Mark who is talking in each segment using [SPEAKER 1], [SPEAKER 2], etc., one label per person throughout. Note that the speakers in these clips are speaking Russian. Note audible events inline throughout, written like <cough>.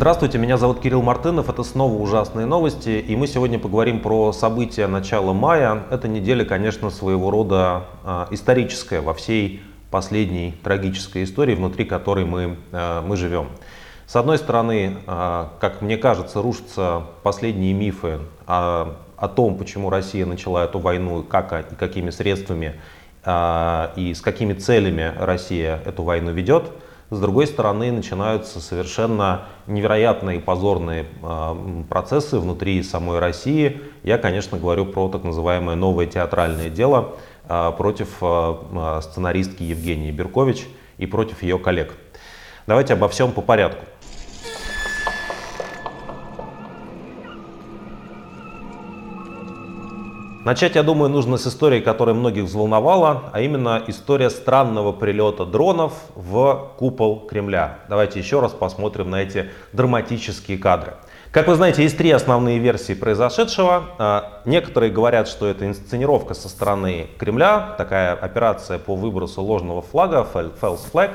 [SPEAKER 1] Здравствуйте, меня зовут Кирилл Мартынов, это снова ужасные новости, и мы сегодня поговорим про события начала мая. Эта неделя, конечно, своего рода э, историческая во всей последней трагической истории, внутри которой мы, э, мы живем. С одной стороны, э, как мне кажется, рушатся последние мифы о, о том, почему Россия начала эту войну, как и какими средствами и с какими целями Россия эту войну ведет. С другой стороны, начинаются совершенно невероятные позорные э, процессы внутри самой России. Я, конечно, говорю про так называемое новое театральное дело э, против э, сценаристки Евгении Беркович и против ее коллег. Давайте обо всем по порядку. Начать, я думаю, нужно с истории, которая многих взволновала, а именно история странного прилета дронов в купол Кремля. Давайте еще раз посмотрим на эти драматические кадры. Как вы знаете, есть три основные версии произошедшего. А, некоторые говорят, что это инсценировка со стороны Кремля, такая операция по выбросу ложного флага, false flag,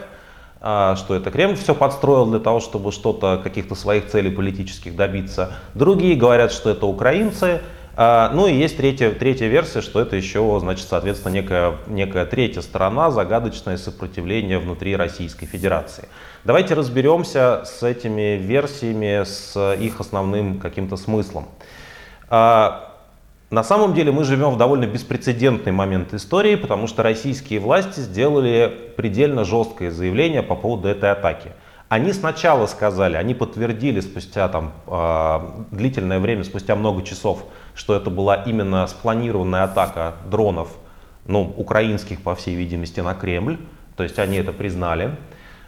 [SPEAKER 1] а, что это Кремль все подстроил для того, чтобы что-то, каких-то своих целей политических добиться. Другие говорят, что это украинцы, ну и есть третья, третья версия, что это еще, значит, соответственно, некая, некая третья сторона, загадочное сопротивление внутри Российской Федерации. Давайте разберемся с этими версиями, с их основным каким-то смыслом. А, на самом деле мы живем в довольно беспрецедентный момент истории, потому что российские власти сделали предельно жесткое заявление по поводу этой атаки – они сначала сказали, они подтвердили спустя там, э, длительное время, спустя много часов, что это была именно спланированная атака дронов, ну, украинских, по всей видимости, на Кремль. То есть они это признали.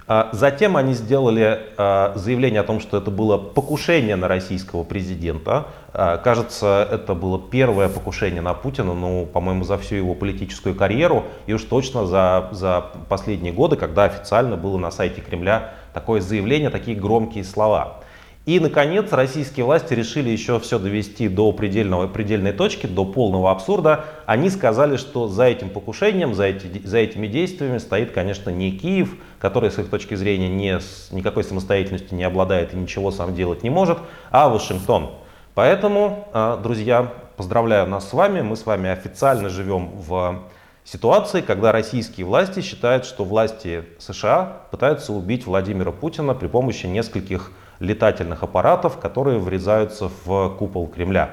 [SPEAKER 1] А затем они сделали э, заявление о том, что это было покушение на российского президента. Э, кажется, это было первое покушение на Путина, ну, по-моему, за всю его политическую карьеру и уж точно за, за последние годы, когда официально было на сайте Кремля такое заявление, такие громкие слова. И, наконец, российские власти решили еще все довести до предельного, предельной точки, до полного абсурда. Они сказали, что за этим покушением, за, эти, за этими действиями стоит, конечно, не Киев, который с их точки зрения не, никакой самостоятельностью не обладает и ничего сам делать не может, а Вашингтон. Поэтому, а, друзья, поздравляю нас с вами. Мы с вами официально живем в ситуации, когда российские власти считают, что власти США пытаются убить Владимира Путина при помощи нескольких летательных аппаратов, которые врезаются в купол Кремля.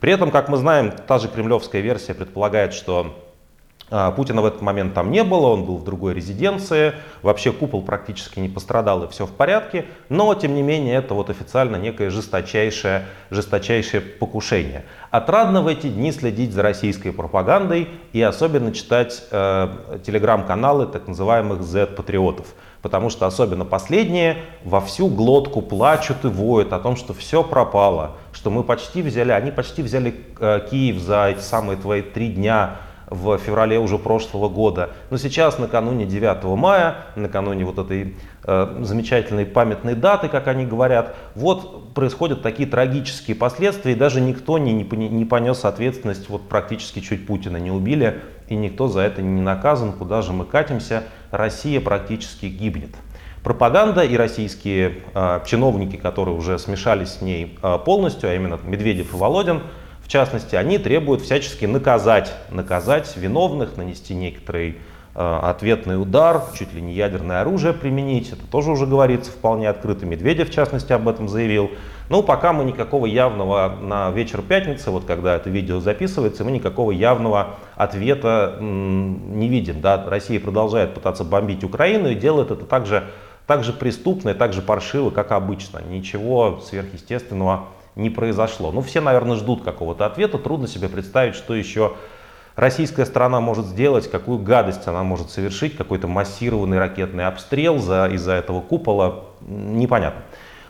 [SPEAKER 1] При этом, как мы знаем, та же кремлевская версия предполагает, что а, Путина в этот момент там не было, он был в другой резиденции, вообще купол практически не пострадал и все в порядке, но тем не менее это вот официально некое жесточайшее, жесточайшее покушение. Отрадно в эти дни следить за российской пропагандой и особенно читать э, телеграм-каналы так называемых Z-патриотов. Потому что особенно последние во всю глотку плачут и воют о том, что все пропало, что мы почти взяли, они почти взяли э, Киев за эти самые твои три дня в феврале уже прошлого года. Но сейчас, накануне 9 мая, накануне вот этой э, замечательной памятной даты, как они говорят, вот происходят такие трагические последствия, и даже никто не, не, не понес ответственность, вот практически чуть Путина не убили, и никто за это не наказан, куда же мы катимся, Россия практически гибнет. Пропаганда и российские э, чиновники, которые уже смешались с ней э, полностью, а именно Медведев и Володин, в частности, они требуют всячески наказать, наказать виновных, нанести некоторый э, ответный удар, чуть ли не ядерное оружие применить. Это тоже уже говорится вполне открыто. Медведев, в частности, об этом заявил. Но пока мы никакого явного на вечер пятницы, вот когда это видео записывается, мы никакого явного ответа не видим. Да? Россия продолжает пытаться бомбить Украину и делает это также, так же преступно и так же паршиво, как обычно. Ничего сверхъестественного не произошло. Ну, все, наверное, ждут какого-то ответа. Трудно себе представить, что еще российская страна может сделать, какую гадость она может совершить, какой-то массированный ракетный обстрел за, из-за этого купола, непонятно.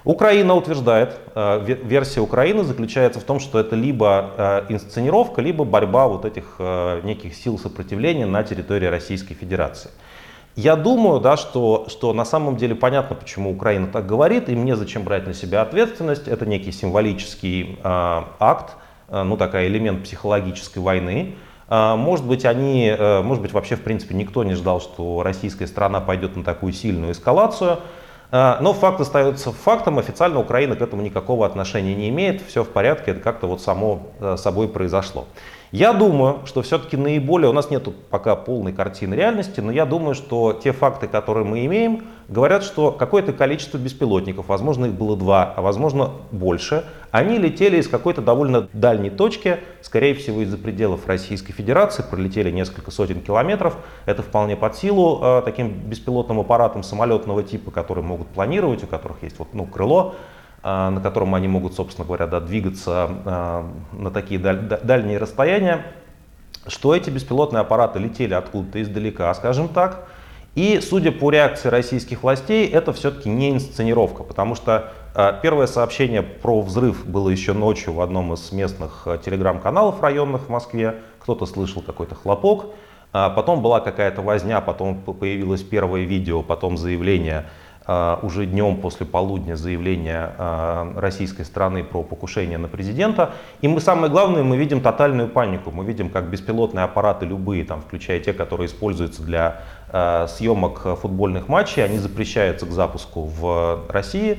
[SPEAKER 1] Украина утверждает, э, версия Украины заключается в том, что это либо э, инсценировка, либо борьба вот этих э, неких сил сопротивления на территории Российской Федерации. Я думаю, да, что, что на самом деле понятно, почему Украина так говорит, и мне зачем брать на себя ответственность. Это некий символический э, акт, э, ну такая элемент психологической войны. Э, может быть, они, э, может быть, вообще в принципе никто не ждал, что российская страна пойдет на такую сильную эскалацию. А, но факт остается фактом, официально Украина к этому никакого отношения не имеет, все в порядке, это как-то вот само э, собой произошло. Я думаю, что все-таки наиболее, у нас нет пока полной картины реальности, но я думаю, что те факты, которые мы имеем, говорят, что какое-то количество беспилотников, возможно их было два, а возможно больше, они летели из какой-то довольно дальней точки, скорее всего из-за пределов Российской Федерации, пролетели несколько сотен километров. Это вполне под силу э, таким беспилотным аппаратам самолетного типа, которые могут планировать, у которых есть вот, ну, крыло, на котором они могут, собственно говоря, да, двигаться а, на такие дальние расстояния, что эти беспилотные аппараты летели откуда-то издалека, скажем так. И, судя по реакции российских властей, это все-таки не инсценировка, потому что а, первое сообщение про взрыв было еще ночью в одном из местных телеграм-каналов районных в Москве. Кто-то слышал какой-то хлопок. Потом была какая-то возня, потом появилось первое видео, потом заявление а, уже днем после полудня заявление а, российской страны про покушение на президента. И мы самое главное, мы видим тотальную панику. Мы видим, как беспилотные аппараты любые, там, включая те, которые используются для а, съемок футбольных матчей, они запрещаются к запуску в России.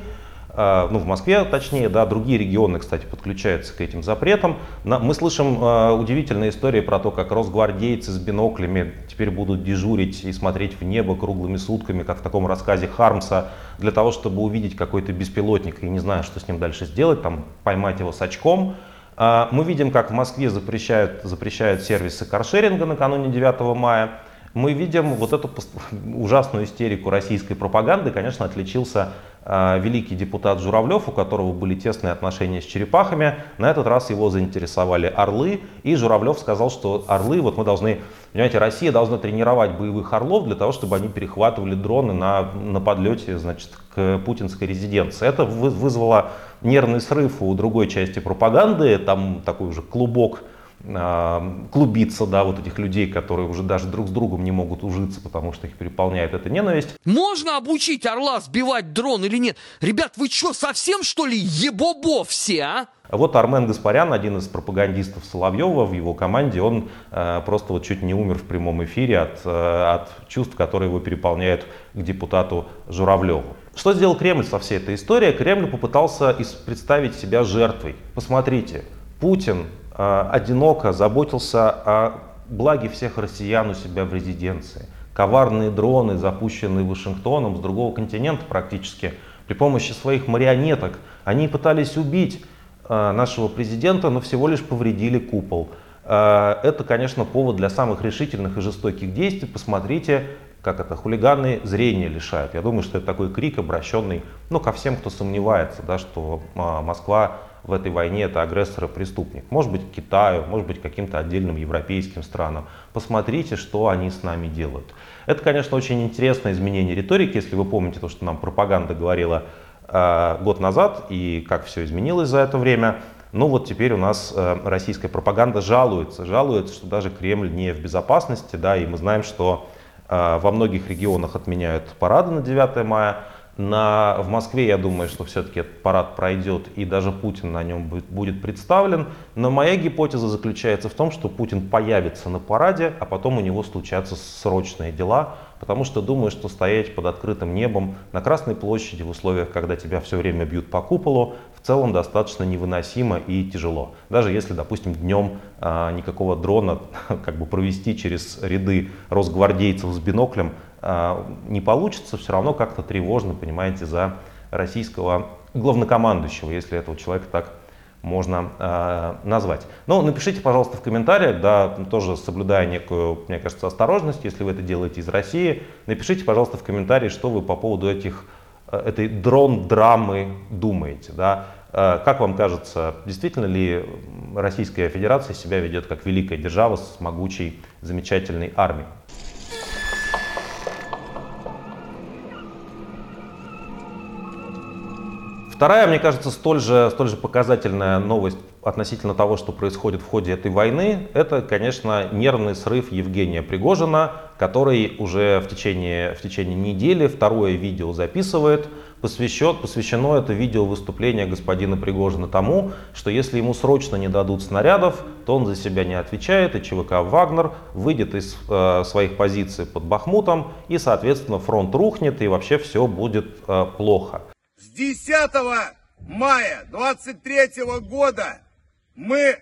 [SPEAKER 1] А, ну, в Москве точнее, да, другие регионы, кстати, подключаются к этим запретам. Мы слышим а, удивительные истории про то, как росгвардейцы с биноклями теперь будут дежурить и смотреть в небо круглыми сутками, как в таком рассказе Хармса, для того, чтобы увидеть какой-то беспилотник и не знаю, что с ним дальше сделать, там поймать его с очком. А, мы видим, как в Москве запрещают, запрещают сервисы каршеринга накануне 9 мая мы видим вот эту <laughs> ужасную истерику российской пропаганды. Конечно, отличился великий депутат Журавлев, у которого были тесные отношения с черепахами. На этот раз его заинтересовали орлы, и Журавлев сказал, что орлы, вот мы должны, понимаете, Россия должна тренировать боевых орлов для того, чтобы они перехватывали дроны на, на подлете, значит, к путинской резиденции. Это вызвало нервный срыв у другой части пропаганды, там такой уже клубок клубиться, да, вот этих людей, которые уже даже друг с другом не могут ужиться, потому что их переполняет эта ненависть.
[SPEAKER 2] Можно обучить орла сбивать дрон или нет? Ребят, вы что, совсем что ли ебобо все, а?
[SPEAKER 1] Вот Армен Гаспарян, один из пропагандистов Соловьева в его команде, он э, просто вот чуть не умер в прямом эфире от, э, от чувств, которые его переполняют к депутату Журавлеву. Что сделал Кремль со всей этой историей? Кремль попытался представить себя жертвой. Посмотрите, Путин одиноко заботился о благе всех россиян у себя в резиденции. Коварные дроны, запущенные Вашингтоном с другого континента практически, при помощи своих марионеток, они пытались убить э, нашего президента, но всего лишь повредили купол. Э, это, конечно, повод для самых решительных и жестоких действий. Посмотрите, как это, хулиганы зрения лишают. Я думаю, что это такой крик, обращенный ну, ко всем, кто сомневается, да, что Москва в этой войне это агрессор и преступник. Может быть Китаю, может быть каким-то отдельным европейским странам. Посмотрите, что они с нами делают. Это, конечно, очень интересное изменение риторики, если вы помните то, что нам пропаганда говорила э, год назад и как все изменилось за это время. Ну вот теперь у нас э, российская пропаганда жалуется, жалуется, что даже Кремль не в безопасности, да, и мы знаем, что э, во многих регионах отменяют парады на 9 мая. На, в Москве, я думаю, что все-таки этот парад пройдет и даже Путин на нем будет, будет представлен. Но моя гипотеза заключается в том, что Путин появится на параде, а потом у него случатся срочные дела, потому что думаю, что стоять под открытым небом на Красной площади в условиях, когда тебя все время бьют по куполу, в целом достаточно невыносимо и тяжело. Даже если, допустим, днем а, никакого дрона <laughs> как бы провести через ряды росгвардейцев с биноклем не получится, все равно как-то тревожно, понимаете, за российского главнокомандующего, если этого человека так можно э, назвать. Но напишите, пожалуйста, в комментариях, да, тоже соблюдая некую, мне кажется, осторожность, если вы это делаете из России, напишите, пожалуйста, в комментарии, что вы по поводу этих, э, этой дрон-драмы думаете. Да? Э, как вам кажется, действительно ли Российская Федерация себя ведет как великая держава с могучей, замечательной армией? Вторая, мне кажется, столь же, столь же показательная новость относительно того, что происходит в ходе этой войны, это, конечно, нервный срыв Евгения Пригожина, который уже в течение, в течение недели второе видео записывает, посвящен, посвящено это видео выступление господина Пригожина тому, что если ему срочно не дадут снарядов, то он за себя не отвечает, и ЧВК «Вагнер» выйдет из э, своих позиций под Бахмутом, и, соответственно, фронт рухнет, и вообще все будет э, плохо.
[SPEAKER 3] С 10 мая 23 года мы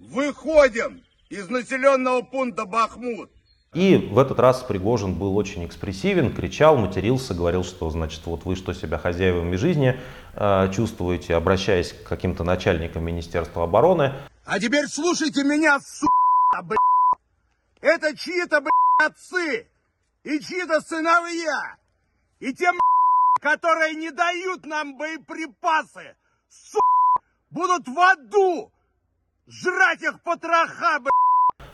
[SPEAKER 3] выходим из населенного пункта Бахмут.
[SPEAKER 1] И в этот раз Пригожин был очень экспрессивен, кричал, матерился, говорил, что, значит, вот вы что себя хозяевами жизни э, чувствуете, обращаясь к каким-то начальникам Министерства обороны.
[SPEAKER 3] А теперь слушайте меня, сука, блядь. Это чьи-то, блядь, отцы и чьи-то сыновья. И те, блядь, которые не дают нам боеприпасы, сука, будут в аду жрать их потроха,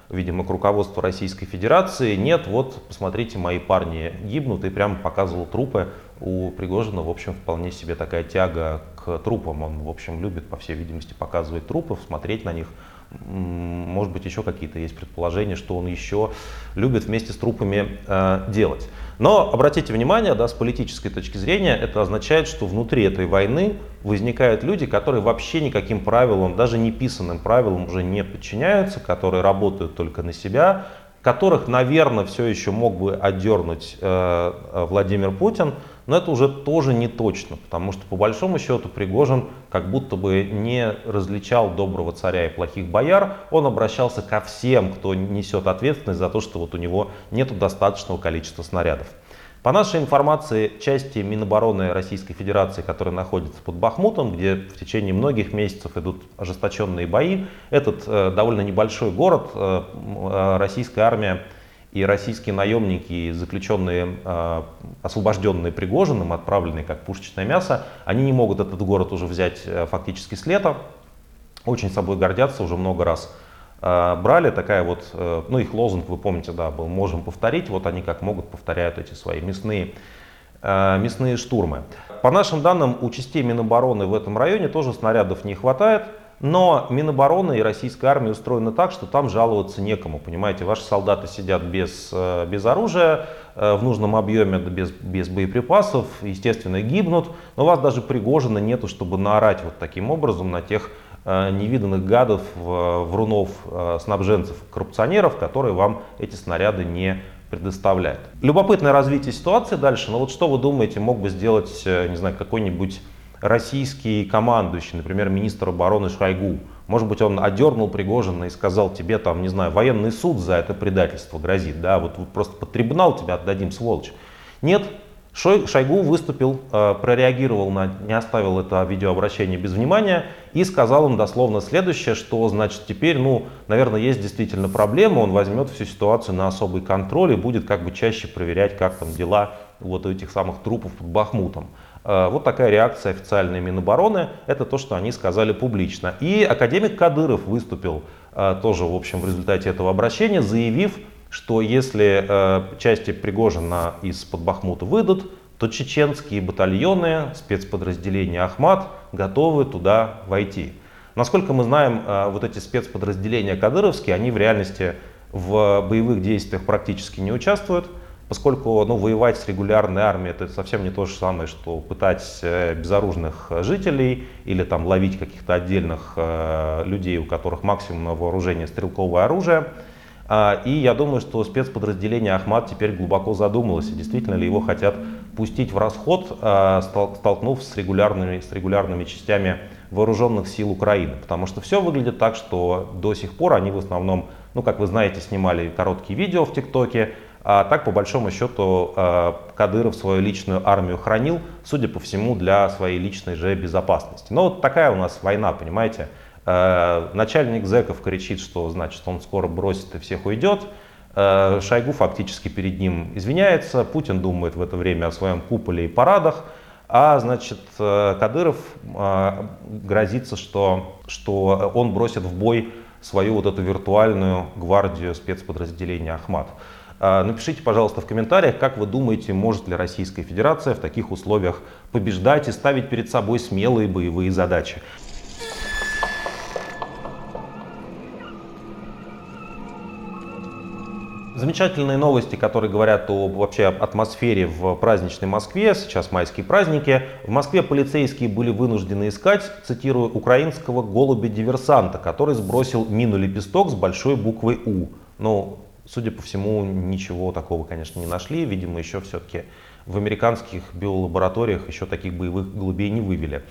[SPEAKER 1] видимо, к руководству Российской Федерации. Нет, вот, посмотрите, мои парни гибнут, и прямо показывал трупы. У Пригожина, в общем, вполне себе такая тяга к трупам. Он, в общем, любит, по всей видимости, показывать трупы, смотреть на них. Может быть, еще какие-то есть предположения, что он еще любит вместе с трупами э, делать. Но обратите внимание, да, с политической точки зрения, это означает, что внутри этой войны возникают люди, которые вообще никаким правилам, даже неписанным правилам уже не подчиняются, которые работают только на себя, которых, наверное, все еще мог бы отдернуть э, Владимир Путин, но это уже тоже не точно, потому что по большому счету Пригожин как будто бы не различал доброго царя и плохих бояр, он обращался ко всем, кто несет ответственность за то, что вот у него нет достаточного количества снарядов. По нашей информации, части Минобороны Российской Федерации, которые находятся под Бахмутом, где в течение многих месяцев идут ожесточенные бои, этот э, довольно небольшой город, э, э российская армия и российские наемники, заключенные, э, освобожденные Пригожиным, отправленные как пушечное мясо, они не могут этот город уже взять э, фактически с лета, очень собой гордятся уже много раз а, брали, такая вот, э, ну их лозунг, вы помните, да, был «можем повторить», вот они как могут повторяют эти свои мясные, э, мясные штурмы. По нашим данным, у частей Минобороны в этом районе тоже снарядов не хватает, но Минобороны и российская армия устроены так, что там жаловаться некому. Понимаете, ваши солдаты сидят без, э, без оружия, в нужном объеме, без, без боеприпасов, естественно, гибнут. Но вас даже Пригожина нету, чтобы наорать вот таким образом на тех Э, невиданных гадов, врунов, э, снабженцев, коррупционеров, которые вам эти снаряды не предоставляют. Любопытное развитие ситуации дальше, но вот что вы думаете, мог бы сделать, э, не знаю, какой-нибудь российский командующий, например, министр обороны Шойгу? Может быть, он одернул Пригожина и сказал тебе, там, не знаю, военный суд за это предательство грозит, да, вот просто под трибунал тебя отдадим, сволочь. Нет, Шойгу выступил, э, прореагировал на, не оставил это видеообращение без внимания и сказал им дословно следующее, что значит теперь, ну, наверное, есть действительно проблема, он возьмет всю ситуацию на особый контроль и будет как бы чаще проверять, как там дела вот этих самых трупов под Бахмутом. Э, вот такая реакция официальной Минобороны, это то, что они сказали публично. И академик Кадыров выступил э, тоже, в общем, в результате этого обращения, заявив, что если э, части Пригожина из-под Бахмута выйдут, то чеченские батальоны, спецподразделения Ахмат готовы туда войти. Насколько мы знаем, вот эти спецподразделения кадыровские, они в реальности в боевых действиях практически не участвуют, поскольку ну, воевать с регулярной армией это совсем не то же самое, что пытать э, безоружных жителей или там ловить каких-то отдельных э, людей, у которых максимум на вооружение стрелковое оружие. А, и я думаю, что спецподразделение Ахмат теперь глубоко задумалось, действительно ли его хотят пустить в расход, а, столкнув с регулярными, с регулярными частями вооруженных сил Украины. Потому что все выглядит так, что до сих пор они в основном, ну как вы знаете, снимали короткие видео в ТикТоке, а так, по большому счету, а, Кадыров свою личную армию хранил, судя по всему, для своей личной же безопасности. Но вот такая у нас война, понимаете. Э, начальник зэков кричит, что значит он скоро бросит и всех уйдет. Э, Шойгу фактически перед ним извиняется. Путин думает в это время о своем куполе и парадах. А значит, э, Кадыров грозится, что, что он бросит в бой свою вот эту виртуальную гвардию спецподразделения Ахмат. Напишите, пожалуйста, в комментариях, как вы думаете, может ли Российская Федерация в таких условиях побеждать и ставить перед собой смелые боевые задачи. Замечательные новости, которые говорят о вообще атмосфере в праздничной Москве. Сейчас майские праздники. В Москве полицейские были вынуждены искать, цитирую, украинского голубя-диверсанта, который сбросил мину-лепесток с большой буквой У. Ну, судя по всему, ничего такого, конечно, не нашли. Видимо, еще все-таки в американских биолабораториях еще таких боевых голубей не вывели.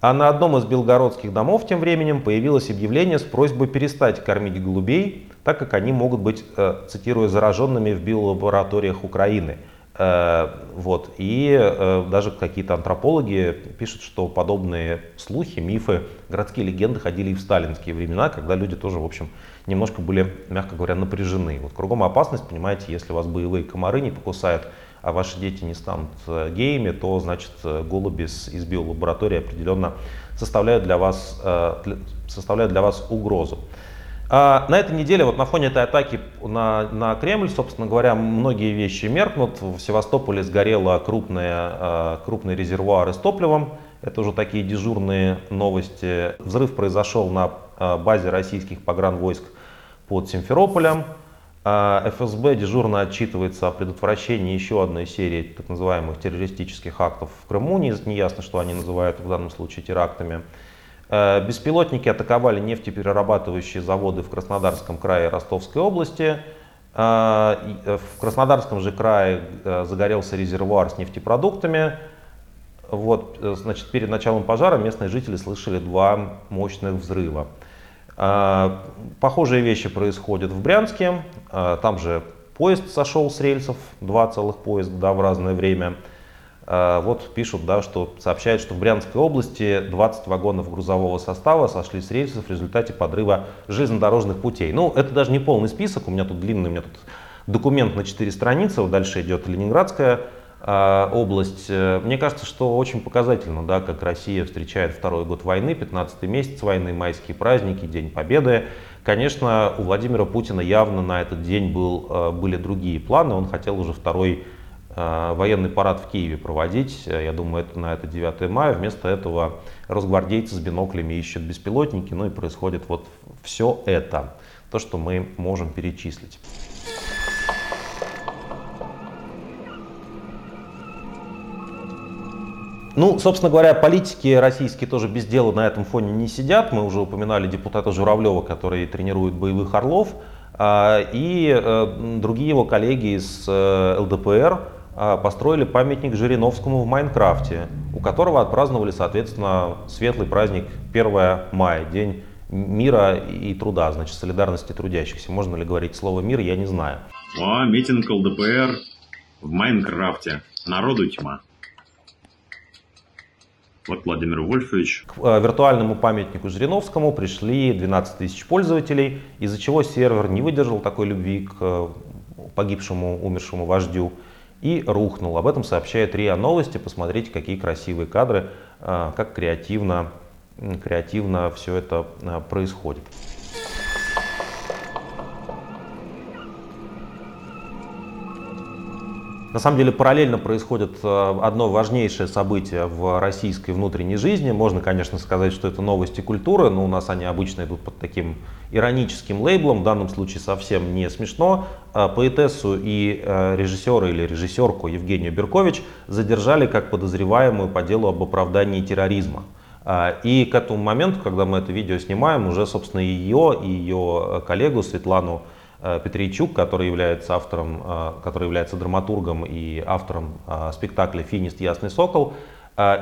[SPEAKER 1] А на одном из белгородских домов тем временем появилось объявление с просьбой перестать кормить голубей, так как они могут быть, э, цитирую, зараженными в биолабораториях Украины. Э, вот. И э, даже какие-то антропологи пишут, что подобные слухи, мифы, городские легенды ходили и в сталинские времена, когда люди тоже, в общем, немножко были, мягко говоря, напряжены. Вот кругом опасность, понимаете, если вас боевые комары не покусают, а ваши дети не станут э, геями, то значит голуби из биолаборатории определенно составляют для вас, составляют для вас угрозу. А на этой неделе, вот на фоне этой атаки на, на Кремль, собственно говоря, многие вещи меркнут. В Севастополе сгорело крупное, крупный резервуар с топливом. Это уже такие дежурные новости. Взрыв произошел на базе российских погранвойск под Симферополем. А ФСБ дежурно отчитывается о предотвращении еще одной серии так называемых террористических актов в Крыму. Не, не ясно, что они называют в данном случае терактами. Э, беспилотники атаковали нефтеперерабатывающие заводы в Краснодарском крае и Ростовской области. Э, э, в Краснодарском же крае загорелся резервуар с нефтепродуктами. Вот, значит, перед началом пожара местные жители слышали два мощных взрыва. Похожие вещи происходят в Брянске. Там же поезд сошел с рельсов, два целых поезда да, в разное время. А, вот пишут, да, что сообщают, что в Брянской области 20 вагонов грузового состава сошли с рельсов в результате подрыва железнодорожных путей. Ну, это даже не полный список, у меня тут длинный, у меня тут документ на 4 страницы, вот дальше идет Ленинградская а, область. Э, мне кажется, что очень показательно, да, как Россия встречает второй год войны, 15 месяц войны, майские праздники, День Победы. Конечно, у Владимира Путина явно на этот день был, э, были другие планы. Он хотел уже второй военный парад в Киеве проводить. Я думаю, это на это 9 мая. Вместо этого росгвардейцы с биноклями ищут беспилотники. Ну и происходит вот все это, то, что мы можем перечислить. Ну, собственно говоря, политики российские тоже без дела на этом фоне не сидят. Мы уже упоминали депутата Журавлева, который тренирует боевых орлов. А, и э, другие его коллеги из э, ЛДПР построили памятник Жириновскому в Майнкрафте, у которого отпраздновали, соответственно, светлый праздник 1 мая, День мира и труда, значит, солидарности трудящихся. Можно ли говорить слово «мир», я не знаю.
[SPEAKER 4] О, митинг ЛДПР в Майнкрафте. Народу тьма. Вот Владимир Вольфович.
[SPEAKER 1] К э, виртуальному памятнику Жириновскому пришли 12 тысяч пользователей, из-за чего сервер не выдержал такой любви к э, погибшему, умершему вождю и рухнул. Об этом сообщает РИА Новости. Посмотрите, какие красивые кадры, э, как креативно, креативно все это происходит. На самом деле параллельно происходит э, одно важнейшее событие в российской внутренней жизни. Можно, конечно, сказать, что это новости культуры, но у нас они обычно идут под таким ироническим лейблом, в данном случае совсем не смешно. Э, поэтессу и э, режиссера или режиссерку Евгению Беркович задержали как подозреваемую по делу об оправдании терроризма. И к этому моменту, когда мы это видео снимаем, уже, собственно, ее и ее коллегу Светлану Петрейчук, который является автором, э, который является драматургом и автором э, спектакля «Финист. Ясный сокол»,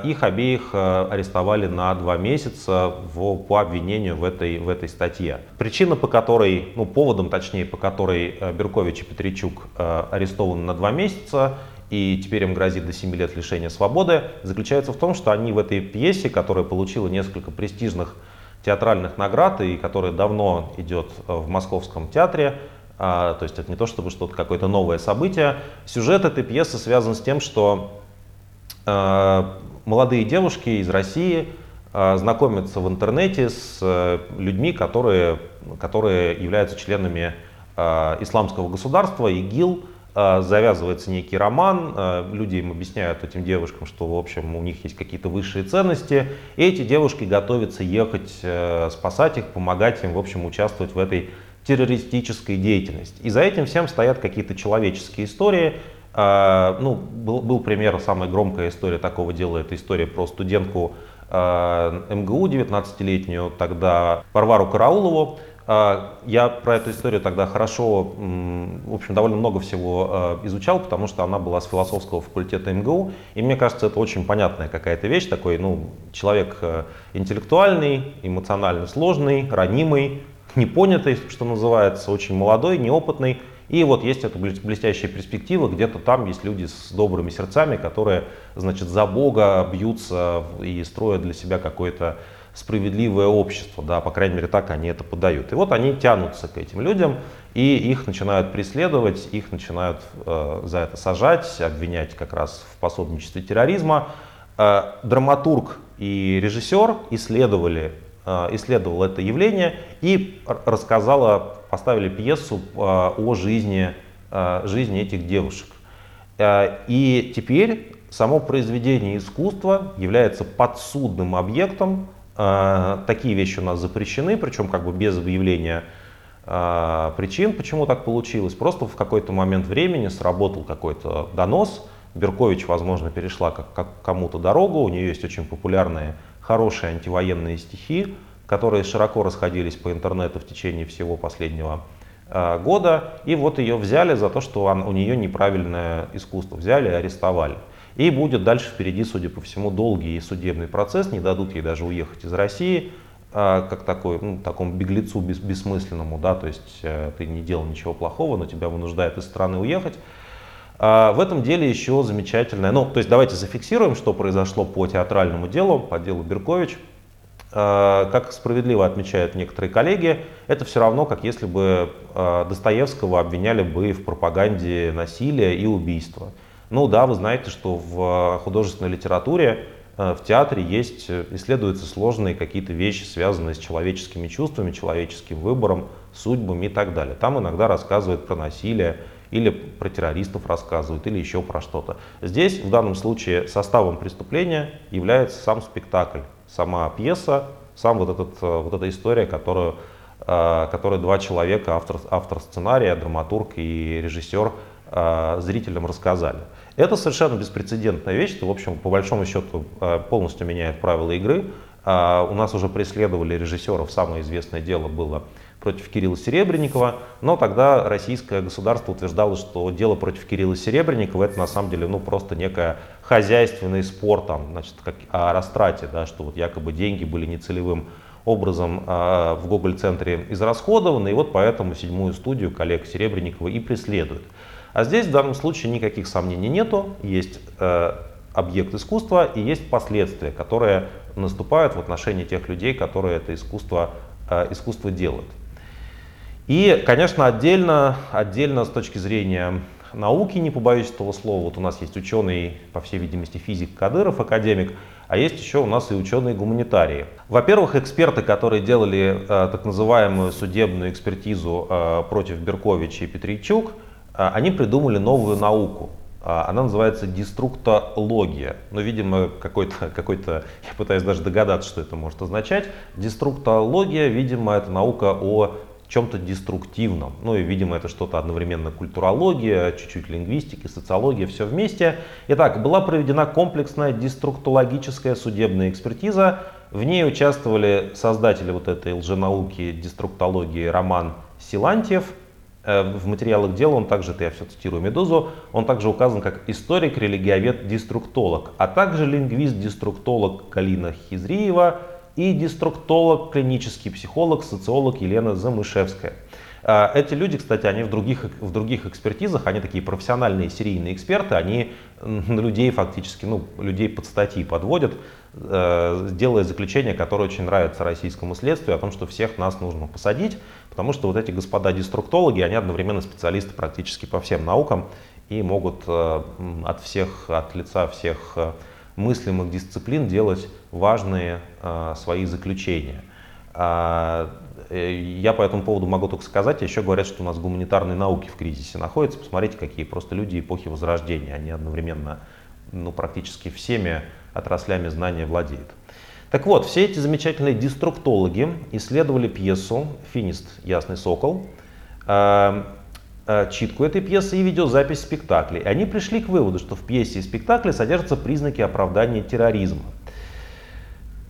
[SPEAKER 1] их обеих арестовали на два месяца в, по обвинению в этой, в этой статье. Причина, по которой, ну поводом точнее, по которой Беркович и Петричук арестованы на два месяца, и теперь им грозит до 7 лет лишения свободы, заключается в том, что они в этой пьесе, которая получила несколько престижных театральных наград, и которая давно идет э, в Московском театре. А, то есть это не то, чтобы что-то какое-то новое событие. Сюжет этой пьесы связан с тем, что э, молодые девушки из России э, знакомятся в интернете с э, людьми, которые, которые являются членами э, исламского государства, ИГИЛ, завязывается некий роман, а, люди им объясняют этим девушкам, что в общем у них есть какие-то высшие ценности, и эти девушки готовятся ехать э, спасать их, помогать им, в общем, участвовать в этой террористической деятельности. И за этим всем стоят какие-то человеческие истории. А, ну, был, был пример, самая громкая история такого дела, это история про студентку а, МГУ 19-летнюю, тогда Варвару Караулову. А, я про эту историю тогда хорошо, в общем, довольно много всего изучал, потому что она была с философского факультета МГУ, и мне кажется, это очень понятная какая-то вещь, такой, ну, человек э, интеллектуальный, эмоционально сложный, ранимый, непонятый, что называется, очень молодой, неопытный. И вот есть эта блестящая перспектива, где-то там есть люди с добрыми сердцами, которые, значит, за Бога бьются и строят для себя какое-то справедливое общество, да, по крайней мере так они это подают. И вот они тянутся к этим людям, и их начинают преследовать, их начинают э, за это сажать, обвинять как раз в пособничестве терроризма. Э, драматург и режиссер исследовали Э, исследовал это явление и рассказала, поставили пьесу э, о жизни, э, жизни этих девушек. И теперь само произведение искусства является подсудным объектом. Такие вещи у нас запрещены, причем как бы без выявления причин, почему так получилось. Просто в какой-то момент времени сработал какой-то донос. Беркович, возможно, перешла как, как кому-то дорогу. У нее есть очень популярные хорошие антивоенные стихи, которые широко расходились по интернету в течение всего последнего э, года. И вот ее взяли за то, что он, у нее неправильное искусство. Взяли и арестовали. И будет дальше впереди, судя по всему, долгий судебный процесс. Не дадут ей даже уехать из России э, как такой, ну, такому беглецу бес, бессмысленному. Да? То есть э, ты не делал ничего плохого, но тебя вынуждают из страны уехать. А в этом деле еще замечательное, ну, то есть давайте зафиксируем, что произошло по театральному делу, по делу Беркович. А, как справедливо отмечают некоторые коллеги, это все равно, как если бы а, Достоевского обвиняли бы в пропаганде насилия и убийства. Ну да, вы знаете, что в художественной литературе, в театре есть, исследуются сложные какие-то вещи, связанные с человеческими чувствами, человеческим выбором, судьбами и так далее. Там иногда рассказывают про насилие, или про террористов рассказывают, или еще про что-то. Здесь, в данном случае, составом преступления является сам спектакль, сама пьеса, сам вот, этот, э, вот эта история, которую, э, которую два человека, автор, автор сценария, драматург и режиссер, э, зрителям рассказали. Это совершенно беспрецедентная вещь, что, в общем, по большому счету полностью меняет правила игры. У нас уже преследовали режиссеров, самое известное дело было против Кирилла Серебренникова, но тогда российское государство утверждало, что дело против Кирилла Серебренникова это на самом деле ну, просто некое хозяйственный спор там, значит, как, о растрате, да, что вот якобы деньги были нецелевым образом э, в Гоголь-центре израсходованы, и вот поэтому седьмую студию коллег Серебренникова и преследуют. А здесь в данном случае никаких сомнений нету, есть э, объект искусства и есть последствия, которые наступают в отношении тех людей, которые это искусство, э, искусство делают. И, конечно, отдельно, отдельно с точки зрения науки, не побоюсь этого слова, вот у нас есть ученый, по всей видимости, физик Кадыров, академик, а есть еще у нас и ученые-гуманитарии. Во-первых, эксперты, которые делали э, так называемую судебную экспертизу э, против Берковича и Петричук, они придумали новую науку. Э, она называется деструктология. Но, видимо, какой-то, <laughs> какой-то, я пытаюсь даже догадаться, что это может означать. Деструктология, видимо, это наука о чем-то деструктивном. Ну и, видимо, это что-то одновременно культурология, чуть-чуть лингвистика, социология, все вместе. Итак, была проведена комплексная деструктологическая судебная экспертиза. В ней участвовали создатели вот этой лженауки деструктологии Роман Силантьев. Э, в материалах дела он также, это я все цитирую Медузу, он также указан как историк, религиовед, деструктолог, а также лингвист-деструктолог Галина Хизриева, и деструктолог, клинический психолог, социолог Елена Замышевская. А, эти люди, кстати, они в других, в других экспертизах, они такие профессиональные серийные эксперты, они людей фактически, ну, людей под статьи подводят, э, делая заключение, которое очень нравится российскому следствию, о том, что всех нас нужно посадить, потому что вот эти господа деструктологи, они одновременно специалисты практически по всем наукам и могут э, от всех, от лица всех э, мыслимых дисциплин делать важные свои заключения. А, э, я по этому поводу могу только сказать, еще говорят, что у нас гуманитарные науки в кризисе находятся. Посмотрите, какие просто люди эпохи Возрождения. Они одновременно ну, практически всеми отраслями знания владеют. Так вот, все эти замечательные деструктологи исследовали пьесу «Финист. Ясный сокол», э, э, читку этой пьесы и видеозапись спектаклей. И они пришли к выводу, что в пьесе и спектакле содержатся признаки оправдания терроризма.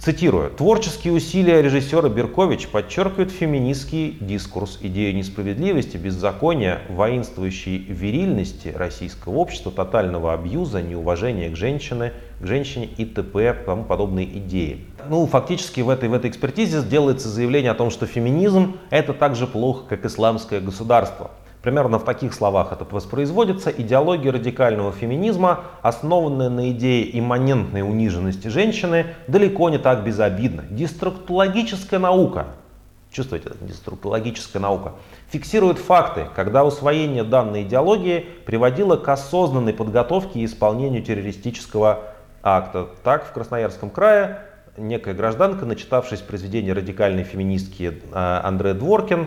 [SPEAKER 1] Цитирую. «Творческие усилия режиссера Беркович подчеркивают феминистский дискурс, идею несправедливости, беззакония, воинствующей вирильности российского общества, тотального абьюза, неуважения к женщине, к женщине и т.п. тому подобные идеи». Ну, фактически в этой, в этой экспертизе делается заявление о том, что феминизм – это так же плохо, как исламское государство – Примерно в таких словах это воспроизводится. Идеология радикального феминизма, основанная на идее имманентной униженности женщины, далеко не так безобидна. Деструктологическая наука, чувствуете, деструктологическая наука, фиксирует факты, когда усвоение данной идеологии приводило к осознанной подготовке и исполнению террористического акта. Так, в Красноярском крае некая гражданка, начитавшись произведения радикальной феминистки э, Андре Дворкин,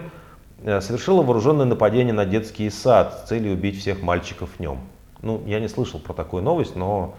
[SPEAKER 1] совершила вооруженное нападение на детский сад с целью убить всех мальчиков в нем. Ну, я не слышал про такую новость, но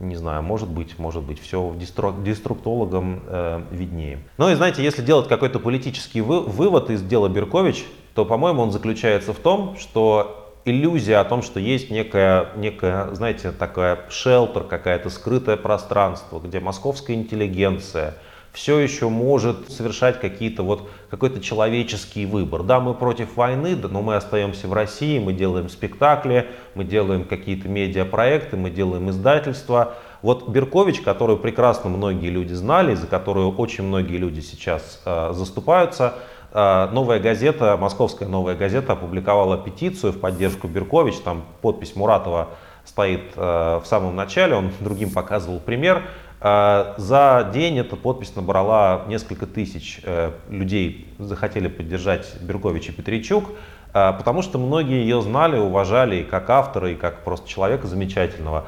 [SPEAKER 1] не знаю, может быть, может быть, все деструктологам э, виднее. Ну и знаете, если делать какой-то политический вы, вывод из дела Беркович, то, по-моему, он заключается в том, что иллюзия о том, что есть некая, некая знаете, такая шелтер, какая-то скрытое пространство, где московская интеллигенция – все еще может совершать какие-то вот какой-то человеческий выбор. Да, мы против войны, но мы остаемся в России, мы делаем спектакли, мы делаем какие-то медиапроекты, мы делаем издательства. Вот Беркович, которую прекрасно многие люди знали, за которую очень многие люди сейчас э, заступаются, э, новая газета, московская новая газета опубликовала петицию в поддержку Беркович, там подпись Муратова стоит э, в самом начале, он другим показывал пример. А, за день эта подпись набрала несколько тысяч э, людей, захотели поддержать Беркович и Петричук, а, потому что многие ее знали, уважали и как автора, и как просто человека замечательного.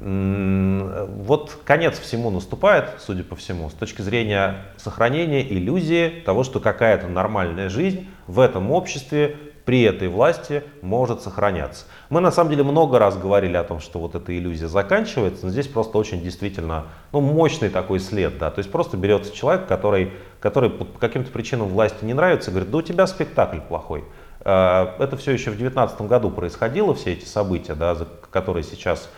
[SPEAKER 1] Вот конец всему наступает, судя по всему, с точки зрения сохранения иллюзии того, что какая-то нормальная жизнь в этом обществе при этой власти может сохраняться. Мы на самом деле много раз говорили о том, что вот эта иллюзия заканчивается, но здесь просто очень действительно ну, мощный такой след. Да? То есть просто берется человек, который, который по каким-то причинам власти не нравится, говорит, да у тебя спектакль плохой. Э, это все еще в 2019 году происходило, все эти события, да, которые сейчас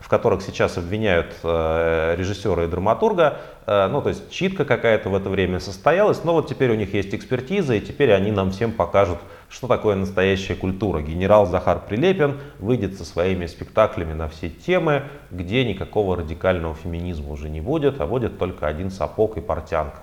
[SPEAKER 1] в которых сейчас обвиняют э, режиссера и драматурга. Э, ну, то есть читка какая-то в это время состоялась, но вот теперь у них есть экспертиза, и теперь они нам всем покажут, что такое настоящая культура. Генерал Захар Прилепин выйдет со своими спектаклями на все темы, где никакого радикального феминизма уже не будет, а будет только один сапог и портянка.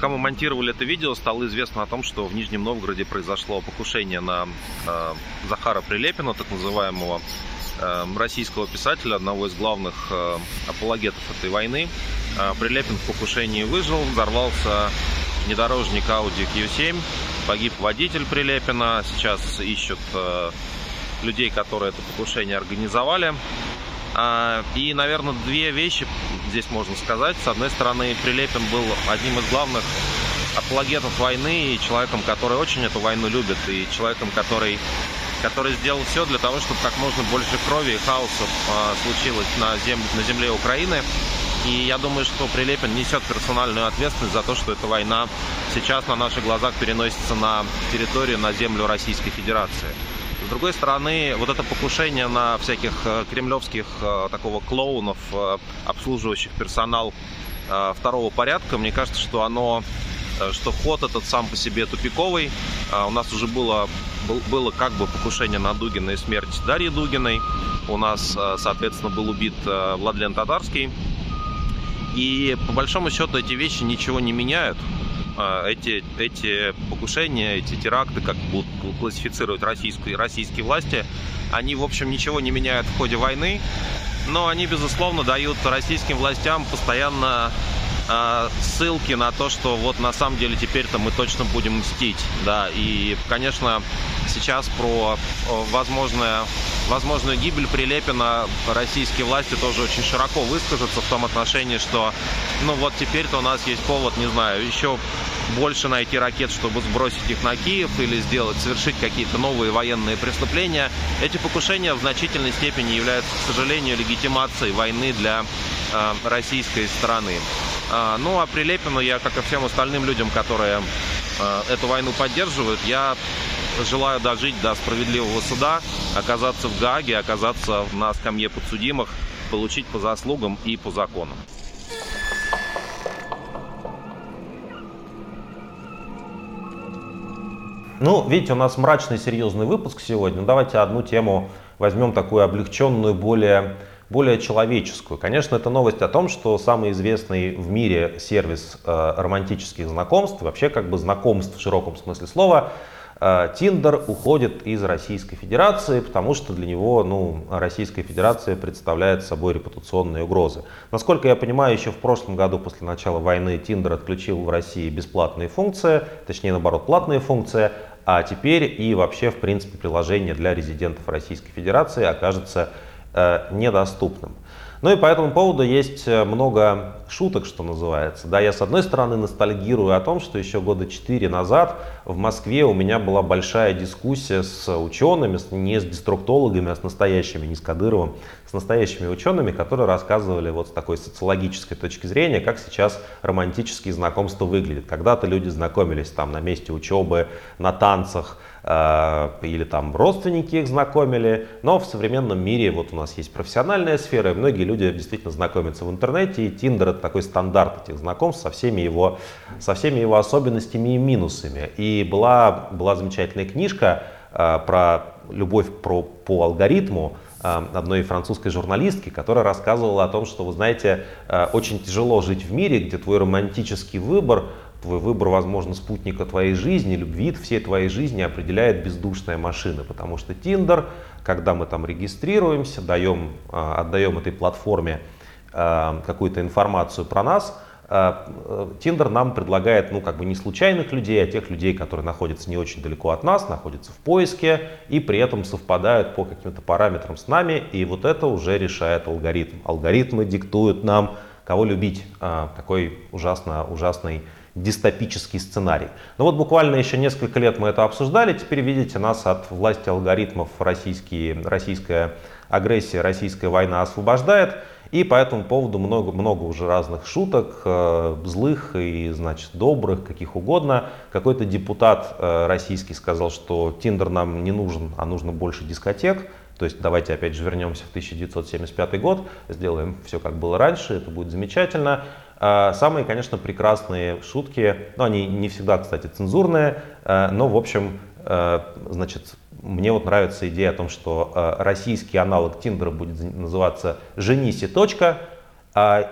[SPEAKER 5] Пока мы монтировали это видео, стало известно о том, что в Нижнем Новгороде произошло покушение на э, Захара Прилепина, так называемого э, российского писателя, одного из главных э, апологетов этой войны. Э, Прилепин в покушении выжил, взорвался внедорожник Audi Q7, погиб водитель Прилепина, сейчас ищут э, людей, которые это покушение организовали. А, и, наверное, две вещи здесь можно сказать. С одной стороны, Прилепин был одним из главных апологетов войны и человеком, который очень эту войну любит, и человеком, который, который сделал все для того, чтобы как можно больше крови и хаоса случилось на, зем, на земле Украины. И я думаю, что Прилепин несет персональную ответственность за то, что эта война сейчас на наших глазах переносится на территорию, на землю Российской Федерации. Другой стороны, вот это покушение на всяких э, кремлевских э, такого клоунов, э, обслуживающих персонал второго порядка, мне кажется, что оно что ход этот сам по себе тупиковый. У нас уже было, было как бы покушение на Дугина и смерть Дарьи Дугиной. У нас, соответственно, был убит Владлен Татарский. И по большому счету эти вещи ничего не меняют. А, эти, эти покушения, эти теракты, как будут классифицировать российские, российские власти, они, в общем, ничего не меняют в ходе войны, но они, безусловно, дают российским властям постоянно э, ссылки на то, что вот на самом деле теперь-то мы точно будем мстить, да, и, конечно, сейчас про возможное возможную гибель Прилепина российские власти тоже очень широко выскажутся в том отношении, что ну вот теперь-то у нас есть повод, не знаю, еще больше найти ракет, чтобы сбросить их на Киев или сделать, совершить какие-то новые военные преступления. Эти покушения в значительной степени являются, к сожалению, легитимацией войны для э, российской стороны. Э, ну а Прилепину я, как и всем остальным людям, которые э, эту войну поддерживают, я желаю дожить до справедливого суда, оказаться в Гааге, оказаться на скамье подсудимых, получить по заслугам и по закону.
[SPEAKER 1] Ну, видите, у нас мрачный серьезный выпуск сегодня. Ну, давайте одну тему возьмем такую облегченную, более, более человеческую. Конечно, это новость о том, что самый известный в мире сервис э, романтических знакомств, вообще как бы знакомств в широком смысле слова, Тиндер э, уходит из Российской Федерации, потому что для него ну, Российская Федерация представляет собой репутационные угрозы. Насколько я понимаю, еще в прошлом году после начала войны Тиндер отключил в России бесплатные функции, точнее наоборот платные функции, а теперь и вообще, в принципе, приложение для резидентов Российской Федерации окажется э, недоступным. Ну и по этому поводу есть э, много шуток, что называется. Да, я с одной стороны ностальгирую о том, что еще года четыре назад в Москве у меня была большая дискуссия с учеными, не с деструктологами, а с настоящими, не с Кадыровым, с настоящими учеными, которые рассказывали вот с такой социологической точки зрения, как сейчас романтические знакомства выглядят. Когда-то люди знакомились там на месте учебы, на танцах, или там родственники их знакомили, но в современном мире вот у нас есть профессиональная сфера, и многие люди действительно знакомятся в интернете, и Tinder это такой стандарт этих знакомств со всеми его, со всеми его особенностями и минусами. И была, была замечательная книжка э, про любовь про, по алгоритму, э, одной французской журналистки, которая рассказывала о том, что, вы знаете, очень тяжело жить в мире, где твой романтический выбор Твой выбор, возможно, спутника твоей жизни, любви всей твоей жизни определяет бездушная машина, потому что Tinder, когда мы там регистрируемся, даем, а, отдаем этой платформе а, какую-то информацию про нас, а, Tinder нам предлагает, ну, как бы не случайных людей, а тех людей, которые находятся не очень далеко от нас, находятся в поиске и при этом совпадают по каким-то параметрам с нами, и вот это уже решает алгоритм. Алгоритмы диктуют нам, кого любить. Такой ужасно, ужасный дистопический сценарий. Но вот буквально еще несколько лет мы это обсуждали, теперь видите, нас от власти алгоритмов российские, российская агрессия, российская война освобождает, и по этому поводу много, много уже разных шуток, э, злых и, значит, добрых, каких угодно. Какой-то депутат э, российский сказал, что Тиндер нам не нужен, а нужно больше дискотек. То есть давайте опять же вернемся в 1975 год, сделаем все как было раньше, это будет замечательно. А, самые, конечно, прекрасные шутки, ну, они не всегда, кстати, цензурные, а, но, в общем, а, значит, мне вот нравится идея о том, что российский аналог Тиндера будет называться «Женись и точка»,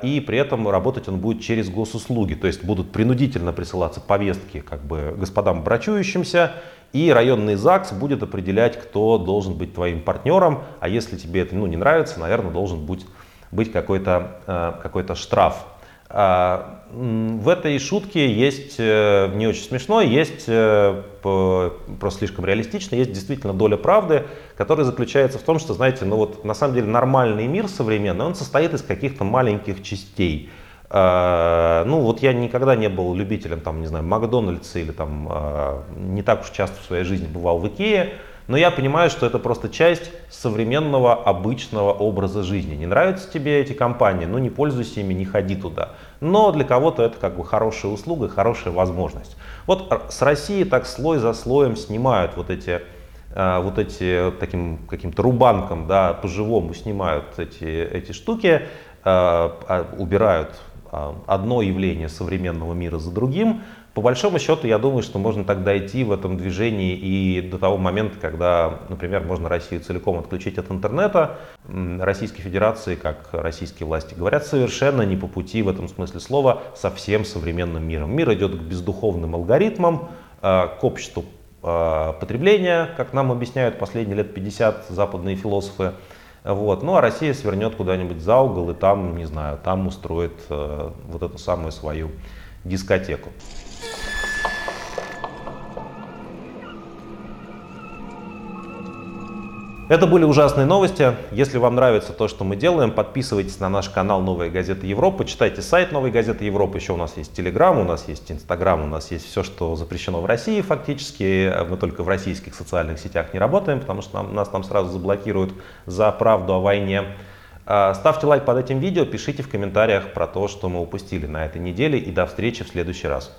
[SPEAKER 1] и при этом работать он будет через госуслуги, то есть будут принудительно присылаться повестки как бы господам брачующимся, и районный ЗАГС будет определять, кто должен быть твоим партнером, а если тебе это ну, не нравится, наверное, должен быть, быть какой-то какой штраф. А, в этой шутке есть э, не очень смешно, есть э, просто слишком реалистично, есть действительно доля правды, которая заключается в том, что, знаете, ну вот на самом деле нормальный мир современный, он состоит из каких-то маленьких частей. А, ну вот я никогда не был любителем, там, не знаю, Макдональдса или там а, не так уж часто в своей жизни бывал в Икее, но я понимаю, что это просто часть современного обычного образа жизни. Не нравятся тебе эти компании, ну не пользуйся ими, не ходи туда. Но для кого-то это как бы хорошая услуга, хорошая возможность. Вот с России так слой за слоем снимают вот эти э, вот эти таким каким-то рубанком, да, по-живому снимают эти, эти штуки, э, а, убирают одно явление современного мира за другим, по большому счету, я думаю, что можно так дойти в этом движении и до того момента, когда, например, можно Россию целиком отключить от интернета. Российской Федерации, как российские власти говорят, совершенно не по пути в этом смысле слова со всем современным миром. Мир идет к бездуховным алгоритмам, э, к обществу э, потребления, как нам объясняют последние лет 50 западные философы. Вот. Ну а Россия свернет куда-нибудь за угол и там, не знаю, там устроит э, вот эту самую свою дискотеку. Это были ужасные новости. Если вам нравится то, что мы делаем, подписывайтесь на наш канал «Новая газета Европы», читайте сайт «Новой газеты Европы». Еще у нас есть Телеграм, у нас есть Инстаграм, у нас есть все, что запрещено в России фактически. Мы только в российских социальных сетях не работаем, потому что нам, нас там сразу заблокируют за правду о войне. А, ставьте лайк под этим видео, пишите в комментариях про то, что мы упустили на этой неделе. И до встречи в следующий раз.